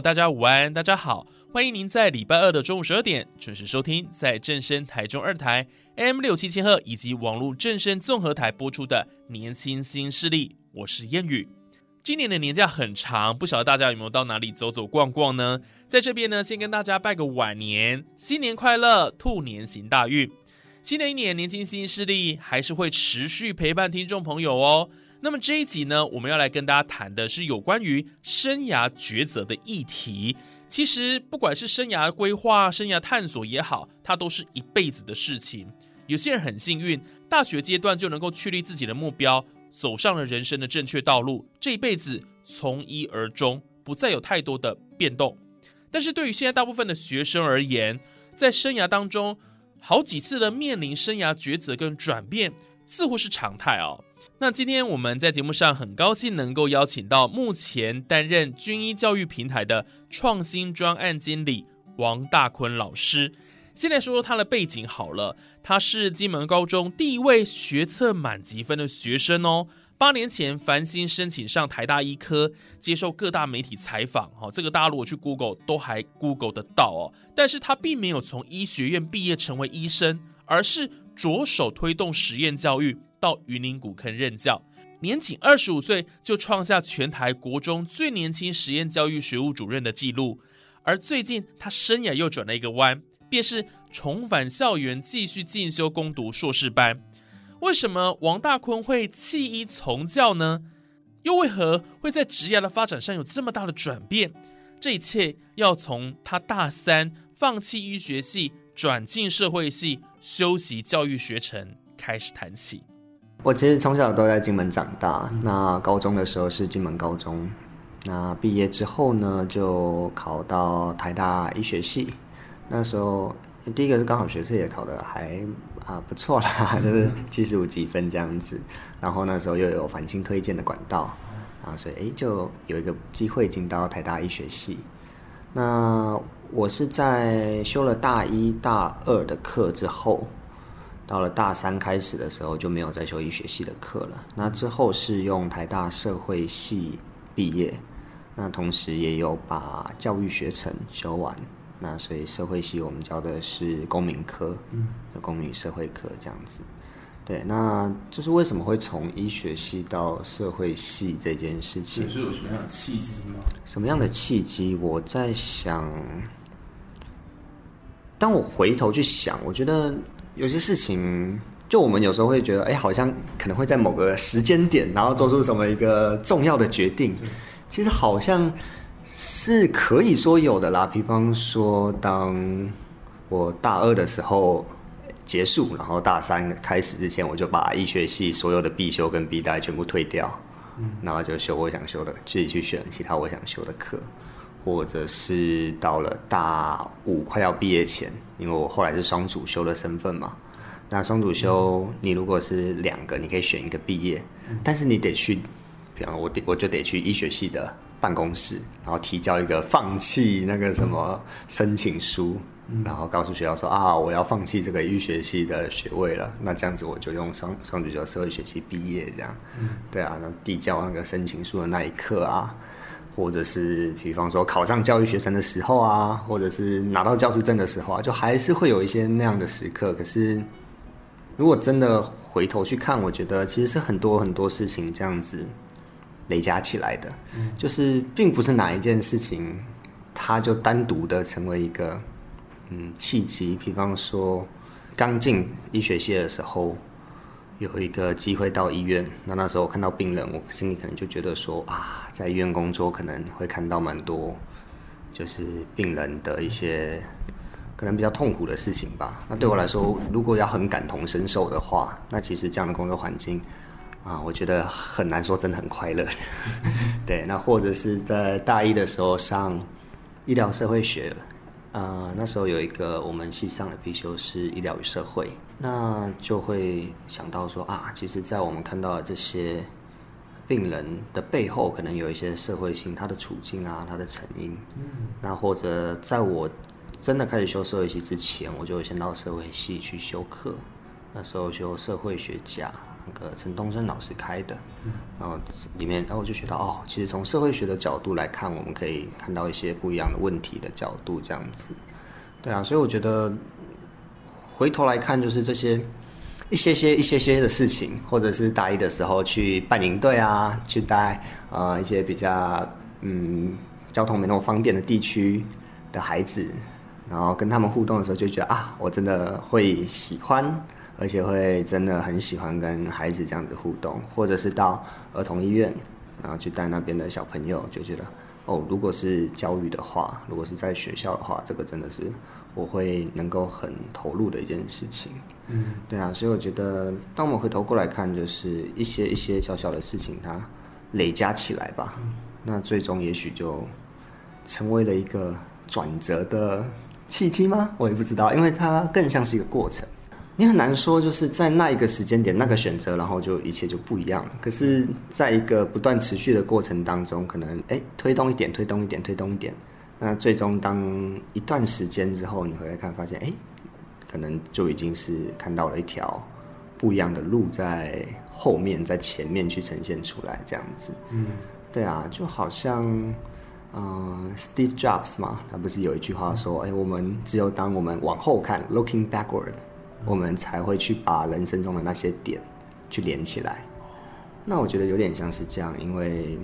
大家午安，大家好，欢迎您在礼拜二的中午十二点准时收听，在正声台中二台 M 六七千赫以及网络正声综合台播出的《年轻新势力》，我是燕语。今年的年假很长，不晓得大家有没有到哪里走走逛逛呢？在这边呢，先跟大家拜个晚年，新年快乐，兔年行大运。新的一年，年轻新势力还是会持续陪伴听众朋友哦。那么这一集呢，我们要来跟大家谈的是有关于生涯抉择的议题。其实不管是生涯规划、生涯探索也好，它都是一辈子的事情。有些人很幸运，大学阶段就能够确立自己的目标，走上了人生的正确道路，这一辈子从一而终，不再有太多的变动。但是对于现在大部分的学生而言，在生涯当中，好几次的面临生涯抉择跟转变，似乎是常态哦。那今天我们在节目上很高兴能够邀请到目前担任军医教育平台的创新专案经理王大坤老师。先来说说他的背景好了，他是金门高中第一位学测满级分的学生哦。八年前繁星申请上台大医科，接受各大媒体采访，哈，这个大家如果去 Google 都还 Google 得到哦。但是他并没有从医学院毕业成为医生，而是着手推动实验教育。到云林古坑任教，年仅二十五岁就创下全台国中最年轻实验教育学务主任的纪录。而最近他生涯又转了一个弯，便是重返校园继续进修攻读硕士班。为什么王大坤会弃医从教呢？又为何会在职业的发展上有这么大的转变？这一切要从他大三放弃医学系，转进社会系，修习教育学程开始谈起。我其实从小都在金门长大，那高中的时候是金门高中，那毕业之后呢，就考到台大医学系。那时候第一个是刚好学测也考的还啊不错啦，就是七十五几分这样子。然后那时候又有繁星推荐的管道，啊，所以哎就有一个机会进到台大医学系。那我是在修了大一大二的课之后。到了大三开始的时候就没有再修医学系的课了。那之后是用台大社会系毕业，那同时也有把教育学程修完。那所以社会系我们教的是公民科，的公民社会科这样子。对，那就是为什么会从医学系到社会系这件事情？是有什么样的契机吗？什么样的契机？我在想，当我回头去想，我觉得。有些事情，就我们有时候会觉得，哎，好像可能会在某个时间点，然后做出什么一个重要的决定。其实好像是可以说有的啦。比方说，当我大二的时候结束，然后大三开始之前，我就把医学系所有的必修跟必带全部退掉，然后就修我想修的，自己去选其他我想修的课。或者是到了大五快要毕业前，因为我后来是双主修的身份嘛，那双主修你如果是两个，你可以选一个毕业，但是你得去，比方我得我就得去医学系的办公室，然后提交一个放弃那个什么申请书，然后告诉学校说啊我要放弃这个医学系的学位了，那这样子我就用双双主修社会学系毕业这样，对啊，那递交那个申请书的那一刻啊。或者是，比方说考上教育学生的时候啊，或者是拿到教师证的时候啊，就还是会有一些那样的时刻。可是，如果真的回头去看，我觉得其实是很多很多事情这样子累加起来的，就是并不是哪一件事情，它就单独的成为一个嗯契机。比方说，刚进医学系的时候，有一个机会到医院，那那时候我看到病人，我心里可能就觉得说啊，在医院工作可能会看到蛮多，就是病人的一些可能比较痛苦的事情吧。那对我来说，如果要很感同身受的话，那其实这样的工作环境啊，我觉得很难说真的很快乐。对，那或者是在大一的时候上医疗社会学。呃，那时候有一个我们系上的必修是医疗与社会，那就会想到说啊，其实，在我们看到的这些病人的背后，可能有一些社会性，他的处境啊，他的成因。嗯。那或者在我真的开始修社会系之前，我就先到社会系去修课，那时候修社会学家。那个陈东升老师开的，然后里面，然后我就学到哦，其实从社会学的角度来看，我们可以看到一些不一样的问题的角度，这样子，对啊，所以我觉得回头来看，就是这些一些些一些些的事情，或者是大一的时候去办营队啊，去带呃一些比较嗯交通没那么方便的地区的孩子，然后跟他们互动的时候，就觉得啊，我真的会喜欢。而且会真的很喜欢跟孩子这样子互动，或者是到儿童医院，然后去带那边的小朋友，就觉得哦，如果是教育的话，如果是在学校的话，这个真的是我会能够很投入的一件事情。嗯，对啊，所以我觉得，当我们回头过来看，就是一些一些小小的事情，它累加起来吧，那最终也许就成为了一个转折的契机吗？我也不知道，因为它更像是一个过程。你很难说，就是在那一个时间点那个选择，然后就一切就不一样了。可是，在一个不断持续的过程当中，可能哎推动一点，推动一点，推动一点，那最终当一段时间之后，你回来看，发现哎，可能就已经是看到了一条不一样的路在后面，在前面去呈现出来这样子。嗯，对啊，就好像嗯，Steve Jobs 嘛，他不是有一句话说，哎，我们只有当我们往后看，looking backward。我们才会去把人生中的那些点去连起来。那我觉得有点像是这样，因为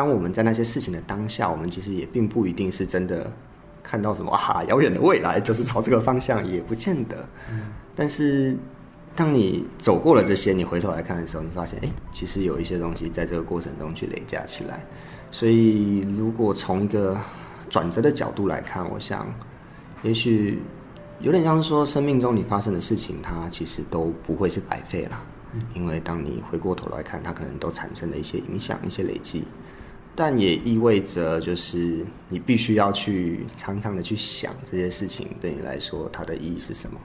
当我们在那些事情的当下，我们其实也并不一定是真的看到什么啊遥远的未来，就是朝这个方向，也不见得。但是当你走过了这些，你回头来看的时候，你发现，哎，其实有一些东西在这个过程中去累加起来。所以，如果从一个转折的角度来看，我想，也许。有点像是说，生命中你发生的事情，它其实都不会是白费了，因为当你回过头来看，它可能都产生了一些影响、一些累积，但也意味着就是你必须要去常常的去想这些事情对你来说它的意义是什么。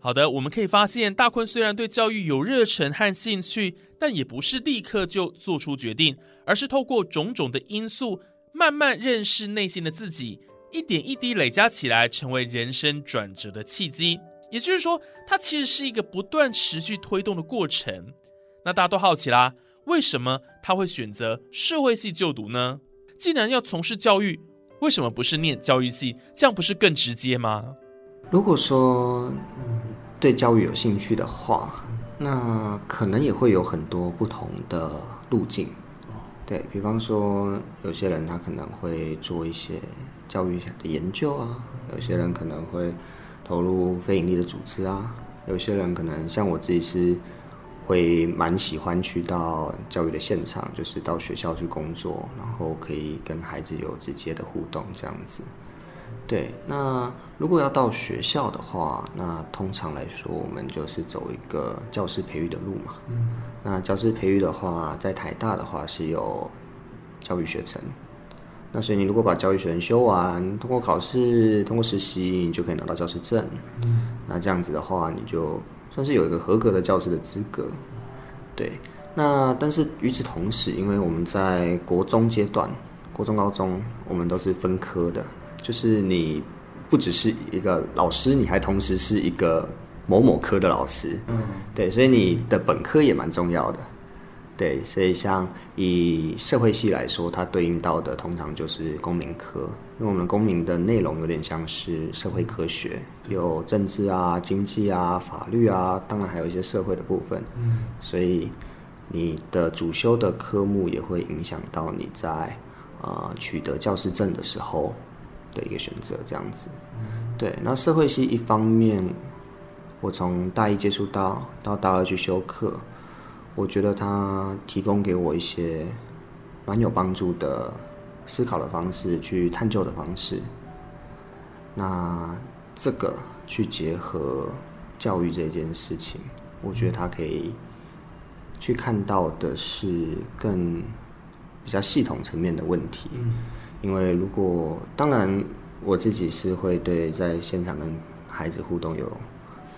好的，我们可以发现，大坤虽然对教育有热忱和兴趣，但也不是立刻就做出决定，而是透过种种的因素，慢慢认识内心的自己。一点一滴累加起来，成为人生转折的契机。也就是说，它其实是一个不断持续推动的过程。那大家都好奇啦，为什么他会选择社会系就读呢？既然要从事教育，为什么不是念教育系？这样不是更直接吗？如果说对教育有兴趣的话，那可能也会有很多不同的路径。对比方说，有些人他可能会做一些。教育的研究啊，有些人可能会投入非盈利的组织啊，有些人可能像我自己是会蛮喜欢去到教育的现场，就是到学校去工作，然后可以跟孩子有直接的互动这样子。对，那如果要到学校的话，那通常来说我们就是走一个教师培育的路嘛。那教师培育的话，在台大的话是有教育学程。那所以你如果把教育学程修完，通过考试，通过实习，你就可以拿到教师证。那这样子的话，你就算是有一个合格的教师的资格。对，那但是与此同时，因为我们在国中阶段，国中、高中，我们都是分科的，就是你不只是一个老师，你还同时是一个某某科的老师。嗯，对，所以你的本科也蛮重要的。对，所以像以社会系来说，它对应到的通常就是公民科，因为我们公民的内容有点像是社会科学，有政治啊、经济啊、法律啊，当然还有一些社会的部分。嗯，所以你的主修的科目也会影响到你在呃取得教师证的时候的一个选择，这样子。对，那社会系一方面。我从大一接触到到大二去修课，我觉得他提供给我一些蛮有帮助的思考的方式，去探究的方式。那这个去结合教育这件事情，我觉得他可以去看到的是更比较系统层面的问题。因为如果当然我自己是会对在现场跟孩子互动有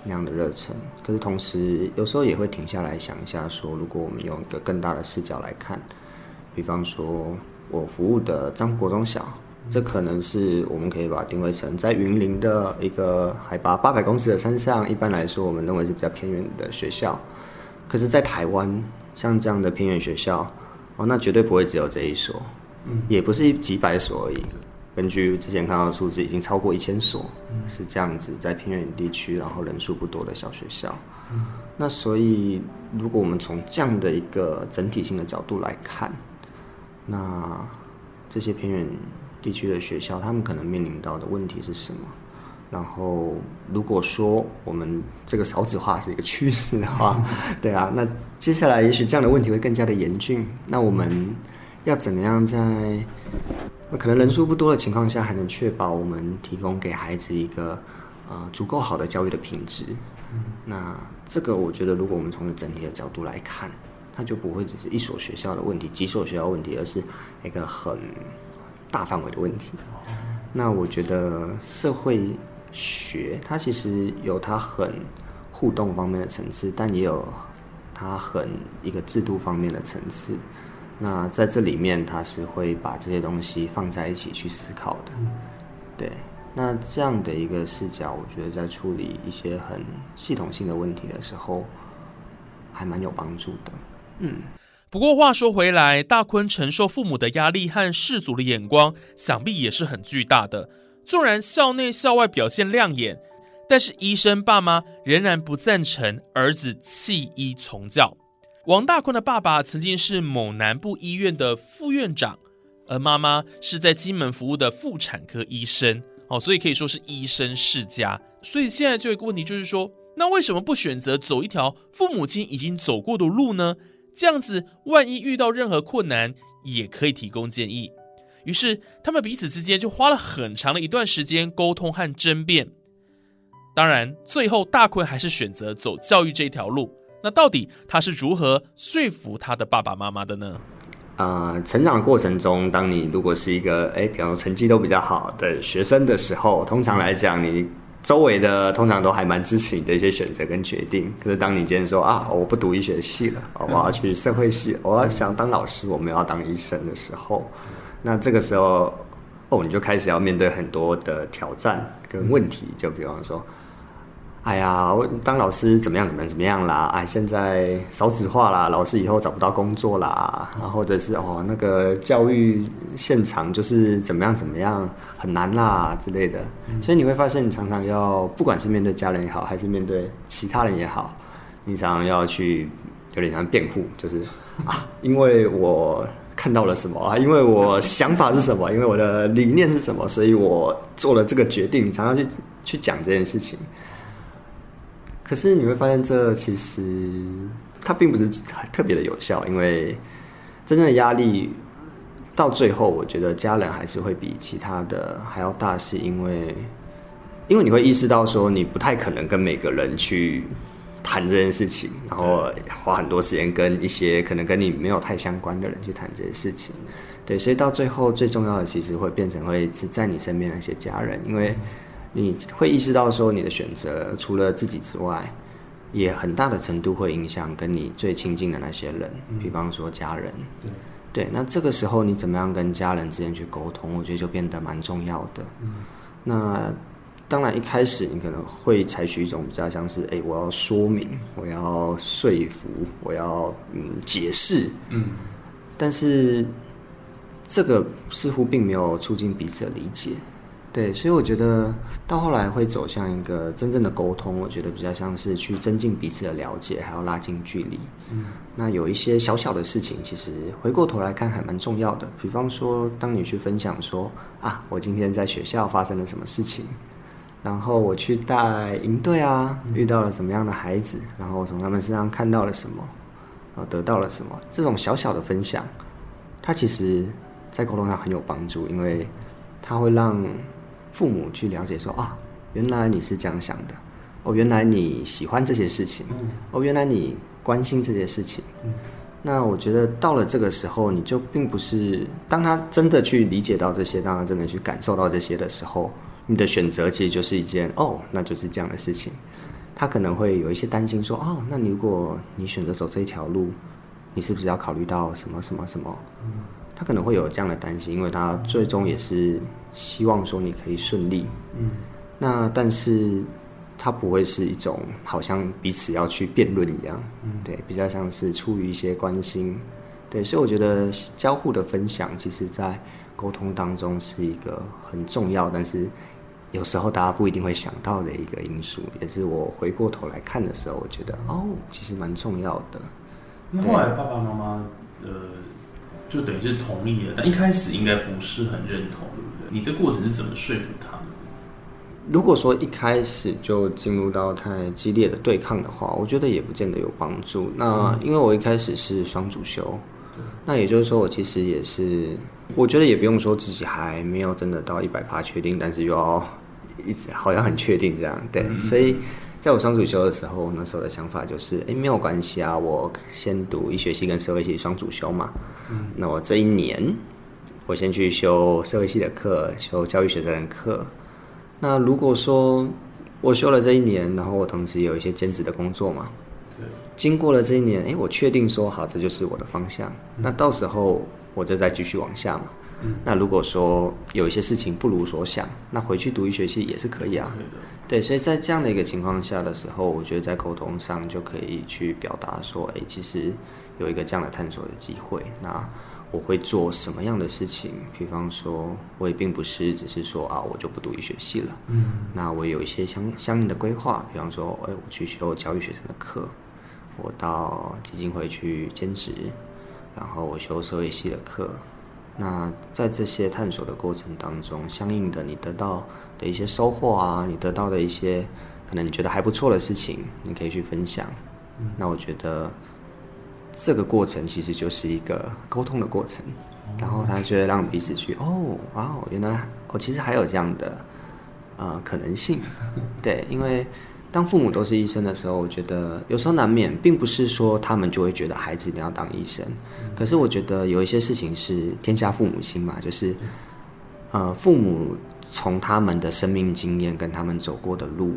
那样的热忱，可是同时有时候也会停下来想一下，说如果我们用一个更大的视角来看，比方说我服务的张国中小，这可能是我们可以把它定位成在云林的一个海拔八百公尺的山上，一般来说我们认为是比较偏远的学校，可是，在台湾像这样的偏远学校，哦，那绝对不会只有这一所。也不是几百所而已。根据之前看到的数字，已经超过一千所，是这样子，在偏远地区，然后人数不多的小学校。那所以，如果我们从这样的一个整体性的角度来看，那这些偏远地区的学校，他们可能面临到的问题是什么？然后，如果说我们这个少子化是一个趋势的话，对啊，那接下来也许这样的问题会更加的严峻。那我们。要怎么样在可能人数不多的情况下，还能确保我们提供给孩子一个呃足够好的教育的品质？那这个我觉得，如果我们从整体的角度来看，它就不会只是一所学校的问题、几所学校问题，而是一个很大范围的问题。那我觉得社会学它其实有它很互动方面的层次，但也有它很一个制度方面的层次。那在这里面，他是会把这些东西放在一起去思考的，对。那这样的一个视角，我觉得在处理一些很系统性的问题的时候，还蛮有帮助的。嗯。不过话说回来，大坤承受父母的压力和世俗的眼光，想必也是很巨大的。纵然校内校外表现亮眼，但是医生爸妈仍然不赞成儿子弃医从教。王大坤的爸爸曾经是某南部医院的副院长，而妈妈是在金门服务的妇产科医生，哦，所以可以说是医生世家。所以现在就有一个问题，就是说，那为什么不选择走一条父母亲已经走过的路呢？这样子，万一遇到任何困难，也可以提供建议。于是，他们彼此之间就花了很长的一段时间沟通和争辩。当然，最后大坤还是选择走教育这一条路。那到底他是如何说服他的爸爸妈妈的呢？啊，成长的过程中，当你如果是一个哎，比方说成绩都比较好的学生的时候，通常来讲，你周围的通常都还蛮支持你的一些选择跟决定。可是当你今天说啊，我不读医学系了，我要去社会系，我要想当老师，我们要当医生的时候，那这个时候哦，你就开始要面对很多的挑战跟问题，就比方说。哎呀，我当老师怎么样？怎么样？怎么样啦？哎，现在少子化啦，老师以后找不到工作啦，然后或者是哦，那个教育现场就是怎么样？怎么样？很难啦之类的。所以你会发现，你常常要，不管是面对家人也好，还是面对其他人也好，你常常要去有点像辩护，就是啊，因为我看到了什么啊，因为我想法是什么，因为我的理念是什么，所以我做了这个决定。你常常去去讲这件事情。可是你会发现，这其实它并不是特别的有效，因为真正的压力到最后，我觉得家人还是会比其他的还要大，是因为因为你会意识到说，你不太可能跟每个人去谈这件事情，然后花很多时间跟一些可能跟你没有太相关的人去谈这些事情。对，所以到最后最重要的，其实会变成会是在你身边那些家人，因为。你会意识到说，你的选择除了自己之外，也很大的程度会影响跟你最亲近的那些人，比方说家人。对，那这个时候你怎么样跟家人之间去沟通，我觉得就变得蛮重要的。那当然一开始你可能会采取一种比较像是，哎，我要说明，我要说服，我要嗯解释。嗯。但是这个似乎并没有促进彼此的理解。对，所以我觉得到后来会走向一个真正的沟通，我觉得比较像是去增进彼此的了解，还要拉近距离。嗯，那有一些小小的事情，其实回过头来看还蛮重要的。比方说，当你去分享说啊，我今天在学校发生了什么事情，然后我去带营队啊，遇到了什么样的孩子，然后从他们身上看到了什么，然后得到了什么，这种小小的分享，它其实在沟通上很有帮助，因为它会让父母去了解说啊，原来你是这样想的，哦，原来你喜欢这些事情，哦，原来你关心这些事情。那我觉得到了这个时候，你就并不是当他真的去理解到这些，当他真的去感受到这些的时候，你的选择其实就是一件哦，那就是这样的事情。他可能会有一些担心说，哦，那你如果你选择走这一条路，你是不是要考虑到什么什么什么？他可能会有这样的担心，因为他最终也是希望说你可以顺利。嗯，那但是。他不会是一种好像彼此要去辩论一样，嗯对，比较像是出于一些关心，对，所以我觉得交互的分享，其实在沟通当中是一个很重要，但是有时候大家不一定会想到的一个因素，也是我回过头来看的时候，我觉得哦，其实蛮重要的。那后来爸爸妈妈呃，就等于是同意了，但一开始应该不是很认同，对不对？你这过程是怎么说服他们？如果说一开始就进入到太激烈的对抗的话，我觉得也不见得有帮助。那因为我一开始是双主修，那也就是说我其实也是，我觉得也不用说自己还没有真的到一百趴确定，但是又要一直好像很确定这样。对，所以在我双主修的时候，那时候的想法就是，哎，没有关系啊，我先读医学系跟社会系双主修嘛。那我这一年，我先去修社会系的课，修教育学生的课。那如果说我修了这一年，然后我同时有一些兼职的工作嘛，经过了这一年，哎，我确定说好，这就是我的方向。那到时候我就再继续往下嘛。那如果说有一些事情不如所想，那回去读医学系也是可以啊。对，所以在这样的一个情况下的时候，我觉得在沟通上就可以去表达说，哎，其实有一个这样的探索的机会。那我会做什么样的事情？比方说，我也并不是只是说啊，我就不读医学系了。嗯，那我有一些相相应的规划，比方说，哎，我去修教育学生的课，我到基金会去兼职，然后我修社会系的课。那在这些探索的过程当中，相应的你得到的一些收获啊，你得到的一些可能你觉得还不错的事情，你可以去分享。那我觉得。这个过程其实就是一个沟通的过程，然后他就会让彼此去哦，哇哦，原来哦，其实还有这样的呃可能性，对，因为当父母都是医生的时候，我觉得有时候难免，并不是说他们就会觉得孩子一定要当医生，可是我觉得有一些事情是天下父母心嘛，就是呃，父母从他们的生命经验跟他们走过的路，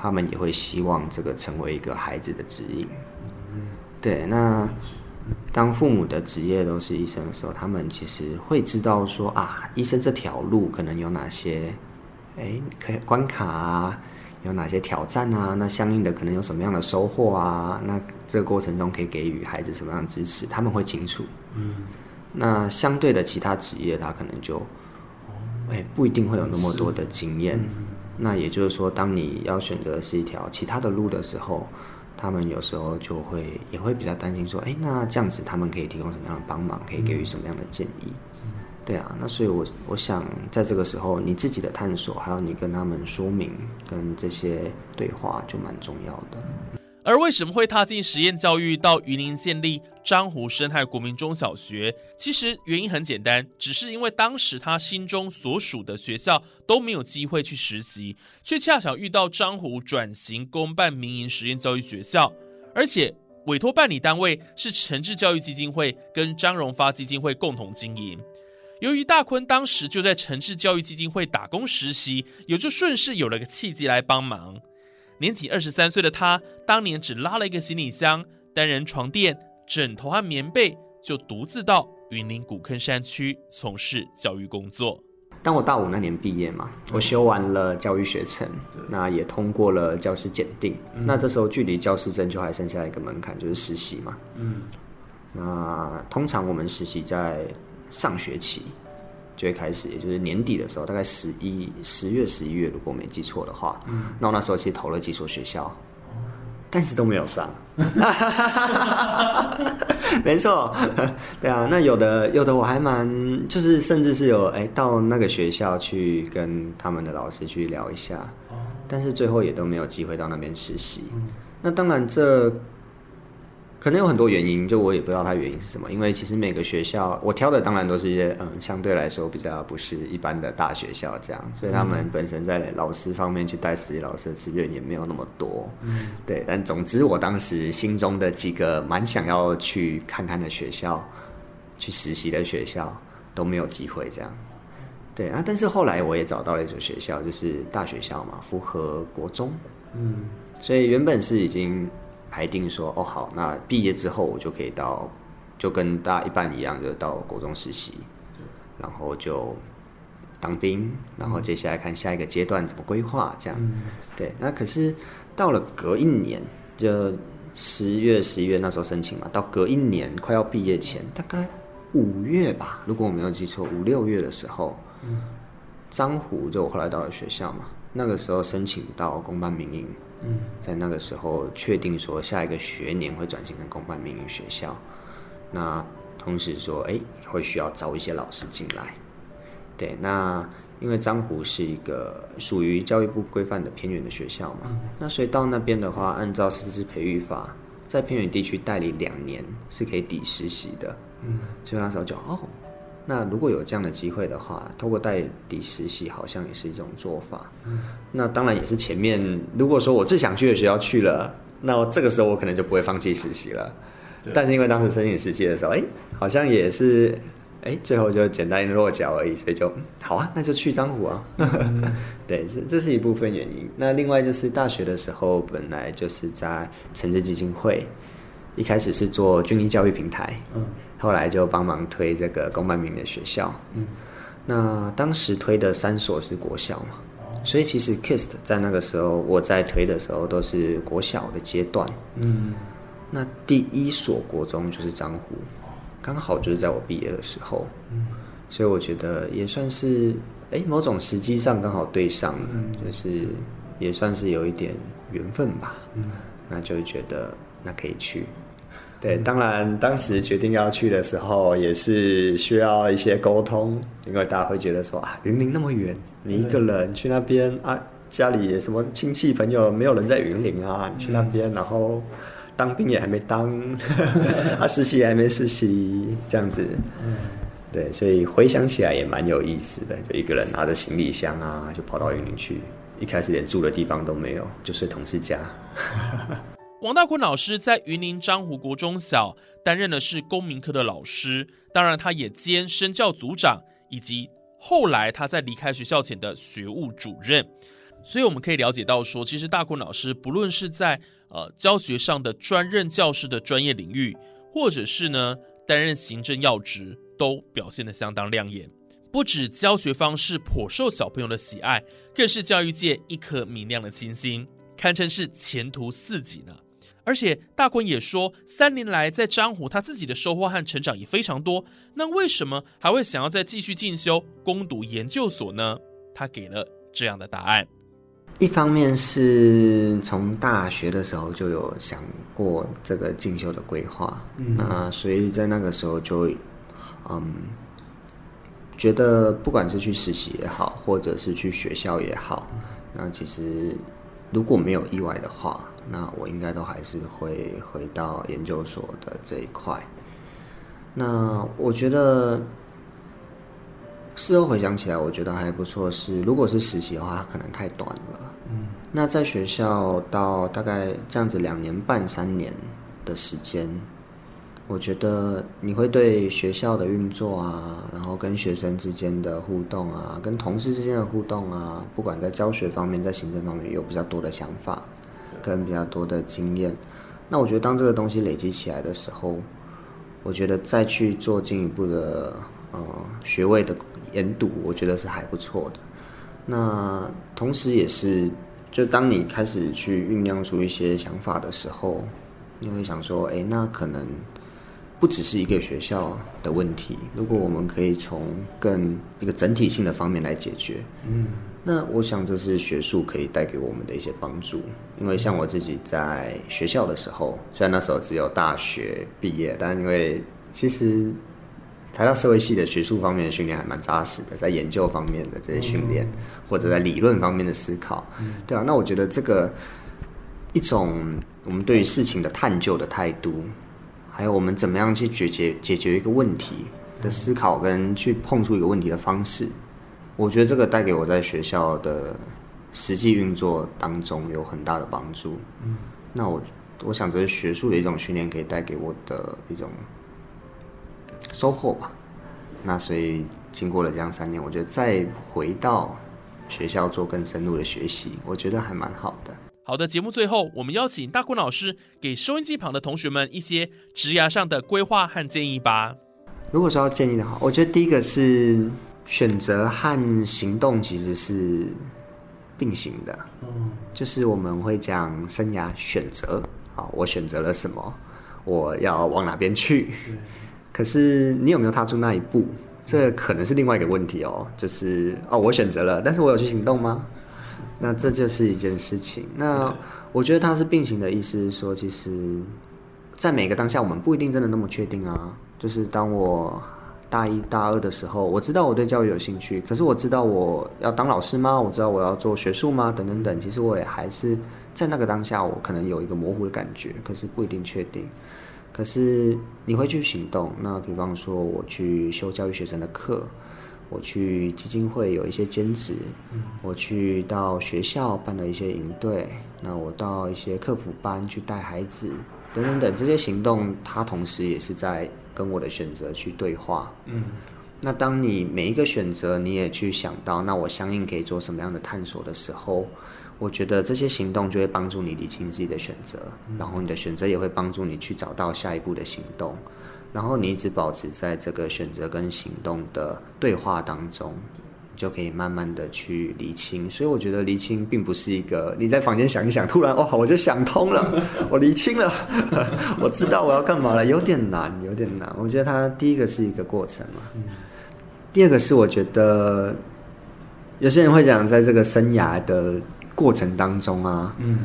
他们也会希望这个成为一个孩子的指引。对，那当父母的职业都是医生的时候，他们其实会知道说啊，医生这条路可能有哪些，哎，可以关卡啊，有哪些挑战啊？那相应的可能有什么样的收获啊？那这个过程中可以给予孩子什么样的支持？他们会清楚。嗯，那相对的其他职业，他可能就，哎，不一定会有那么多的经验。那也就是说，当你要选择是一条其他的路的时候。他们有时候就会也会比较担心，说，哎，那这样子他们可以提供什么样的帮忙，可以给予什么样的建议？对啊，那所以，我我想在这个时候，你自己的探索，还有你跟他们说明，跟这些对话，就蛮重要的。而为什么会踏进实验教育到云林建立漳湖生态国民中小学？其实原因很简单，只是因为当时他心中所属的学校都没有机会去实习，却恰巧遇到漳湖转型公办民营实验教育学校，而且委托办理单位是诚志教育基金会跟张荣发基金会共同经营。由于大坤当时就在城市教育基金会打工实习，也就顺势有了个契机来帮忙。年仅二十三岁的他，当年只拉了一个行李箱、单人床垫、枕头和棉被，就独自到云林古坑山区从事教育工作。当我大五那年毕业嘛，我修完了教育学程，那也通过了教师检定。那这时候距离教师证就还剩下一个门槛，就是实习嘛。嗯，那通常我们实习在上学期。就会开始，也就是年底的时候，大概十一、十月、十一月，如果没记错的话，那我那时候其实投了几所学校，但是都没有上。没错，对啊，那有的有的我还蛮，就是甚至是有哎到那个学校去跟他们的老师去聊一下，但是最后也都没有机会到那边实习。那当然这。可能有很多原因，就我也不知道它原因是什么。因为其实每个学校，我挑的当然都是一些嗯，相对来说比较不是一般的大学校这样，所以他们本身在老师方面去带实习老师的资源也没有那么多。嗯，对。但总之，我当时心中的几个蛮想要去看看的学校，去实习的学校都没有机会这样。对啊，但是后来我也找到了一所学校，就是大学校嘛，符合国中。嗯，所以原本是已经。排定说哦好，那毕业之后我就可以到，就跟大家一般一样，就到国中实习，然后就当兵，然后接下来看下一个阶段怎么规划这样。对，那可是到了隔一年，就十月、十一月那时候申请嘛，到隔一年快要毕业前，大概五月吧，如果我没有记错，五六月的时候，张虎就我后来到了学校嘛，那个时候申请到公办民营。嗯在那个时候确定说下一个学年会转型成公办民营学校，那同时说哎会需要招一些老师进来，对，那因为漳湖是一个属于教育部规范的偏远的学校嘛，那所以到那边的话，按照师资培育法，在偏远地区代理两年是可以抵实习的，嗯，所以那时候就哦。那如果有这样的机会的话，透过代理实习好像也是一种做法。嗯，那当然也是前面如果说我最想去的学校去了，那这个时候我可能就不会放弃实习了。但是因为当时申请实习的时候，哎，好像也是，哎，最后就简单落脚而已，所以就好啊，那就去张湖啊。对，这这是一部分原因。那另外就是大学的时候，本来就是在城市基金会，一开始是做军医教育平台。嗯。后来就帮忙推这个公办民的学校，嗯，那当时推的三所是国校嘛，所以其实 KISS 在那个时候我在推的时候都是国小的阶段，嗯，那第一所国中就是漳湖，刚好就是在我毕业的时候，嗯，所以我觉得也算是哎某种时机上刚好对上，嗯，就是也算是有一点缘分吧，嗯，那就觉得那可以去。对，当然，当时决定要去的时候，也是需要一些沟通，因为大家会觉得说啊，云林那么远，你一个人去那边啊，家里什么亲戚朋友没有人在云林啊，你去那边，然后当兵也还没当，啊，实习也还没实习，这样子，对，所以回想起来也蛮有意思的，就一个人拿着行李箱啊，就跑到云林去，一开始连住的地方都没有，就睡同事家。王大坤老师在云林漳湖国中小担任的是公民科的老师，当然他也兼身教组长，以及后来他在离开学校前的学务主任。所以我们可以了解到，说其实大坤老师不论是在呃教学上的专任教师的专业领域，或者是呢担任行政要职，都表现得相当亮眼。不止教学方式颇受小朋友的喜爱，更是教育界一颗明亮的星星，堪称是前途似锦呢。而且大坤也说，三年来在漳湖，他自己的收获和成长也非常多。那为什么还会想要再继续进修、攻读研究所呢？他给了这样的答案：一方面是从大学的时候就有想过这个进修的规划，那所以在那个时候就，嗯，觉得不管是去实习也好，或者是去学校也好，那其实如果没有意外的话。那我应该都还是会回到研究所的这一块。那我觉得事后回想起来，我觉得还不错。是如果是实习的话，可能太短了。嗯。那在学校到大概这样子两年半三年的时间，我觉得你会对学校的运作啊，然后跟学生之间的互动啊，跟同事之间的互动啊，不管在教学方面，在行政方面，有比较多的想法。跟比较多的经验，那我觉得当这个东西累积起来的时候，我觉得再去做进一步的呃学位的研读，我觉得是还不错的。那同时也是，就当你开始去酝酿出一些想法的时候，你会想说，哎，那可能不只是一个学校的问题，如果我们可以从更一个整体性的方面来解决，嗯，那我想这是学术可以带给我们的一些帮助，因为像我自己在学校的时候，虽然那时候只有大学毕业，但因为其实台大社会系的学术方面的训练还蛮扎实的，在研究方面的这些训练，或者在理论方面的思考，对啊，那我觉得这个一种我们对于事情的探究的态度，还有我们怎么样去解决解决一个问题的思考，跟去碰触一个问题的方式。我觉得这个带给我在学校的实际运作当中有很大的帮助。嗯，那我我想这是学术的一种训练可以带给我的一种收获吧。那所以经过了这样三年，我觉得再回到学校做更深入的学习，我觉得还蛮好的。好的，节目最后我们邀请大坤老师给收音机旁的同学们一些职涯上的规划和建议吧。如果说要建议的话，我觉得第一个是。选择和行动其实是并行的，嗯，就是我们会讲生涯选择，啊，我选择了什么，我要往哪边去，可是你有没有踏出那一步？这可能是另外一个问题哦，就是哦，我选择了，但是我有去行动吗？那这就是一件事情。那我觉得它是并行的意思是说，其实，在每个当下，我们不一定真的那么确定啊。就是当我。大一、大二的时候，我知道我对教育有兴趣，可是我知道我要当老师吗？我知道我要做学术吗？等等等，其实我也还是在那个当下，我可能有一个模糊的感觉，可是不一定确定。可是你会去行动，那比方说我去修教育学生的课，我去基金会有一些兼职，我去到学校办了一些营队，那我到一些客服班去带孩子，等等等，这些行动，它同时也是在。跟我的选择去对话，嗯，那当你每一个选择你也去想到，那我相应可以做什么样的探索的时候，我觉得这些行动就会帮助你理清自己的选择，然后你的选择也会帮助你去找到下一步的行动，然后你一直保持在这个选择跟行动的对话当中。就可以慢慢的去厘清，所以我觉得厘清并不是一个你在房间想一想，突然哇我就想通了，我厘清了，我知道我要干嘛了，有点难，有点难。我觉得它第一个是一个过程嘛，第二个是我觉得有些人会讲，在这个生涯的过程当中啊，嗯。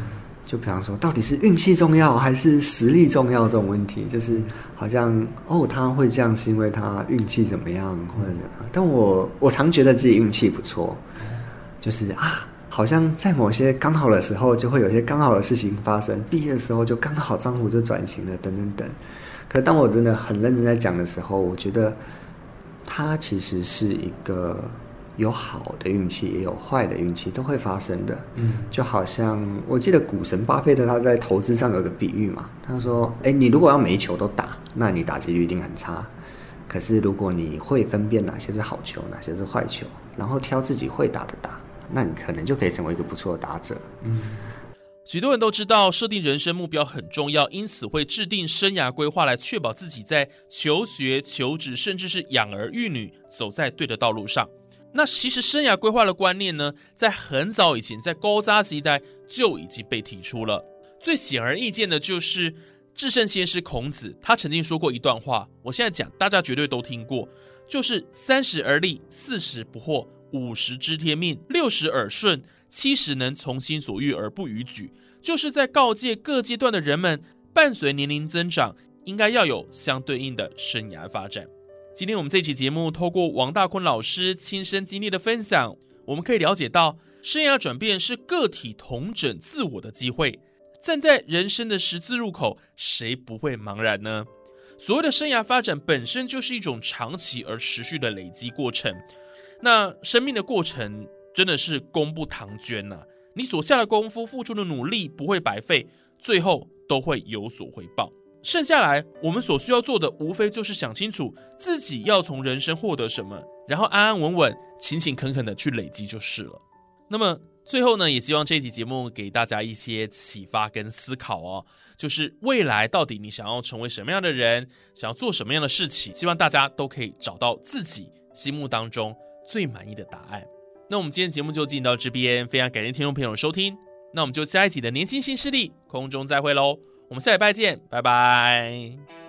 就比方说，到底是运气重要还是实力重要这种问题，就是好像哦，他会这样是因为他运气怎么样，或者但我我常觉得自己运气不错，就是啊，好像在某些刚好的时候，就会有些刚好的事情发生。毕业的时候就刚好张虎就转型了，等等等。可当我真的很认真在讲的时候，我觉得他其实是一个。有好的运气，也有坏的运气，都会发生的。嗯，就好像我记得股神巴菲特他在投资上有个比喻嘛，他说：“哎，你如果要每一球都打，那你打击率一定很差。可是如果你会分辨哪些是好球，哪些是坏球，然后挑自己会打的打，那你可能就可以成为一个不错的打者。”嗯，许多人都知道设定人生目标很重要，因此会制定生涯规划来确保自己在求学、求职，甚至是养儿育女，走在对的道路上。那其实生涯规划的观念呢，在很早以前，在高扎时代就已经被提出了。最显而易见的就是至圣先师孔子，他曾经说过一段话，我现在讲，大家绝对都听过，就是三十而立，四十不惑，五十知天命，六十耳顺，七十能从心所欲而不逾矩，就是在告诫各阶段的人们，伴随年龄增长，应该要有相对应的生涯发展。今天我们这期节目，透过王大坤老师亲身经历的分享，我们可以了解到，生涯转变是个体同整自我的机会。站在人生的十字路口，谁不会茫然呢？所谓的生涯发展，本身就是一种长期而持续的累积过程。那生命的过程真的是功不唐捐呐！你所下的功夫、付出的努力不会白费，最后都会有所回报。剩下来，我们所需要做的，无非就是想清楚自己要从人生获得什么，然后安安稳稳、勤勤恳恳的去累积就是了。那么最后呢，也希望这期节目给大家一些启发跟思考哦，就是未来到底你想要成为什么样的人，想要做什么样的事情，希望大家都可以找到自己心目当中最满意的答案。那我们今天节目就进行到这边，非常感谢听众朋友的收听，那我们就下一集的年轻新势力空中再会喽。我们下礼拜见，拜拜。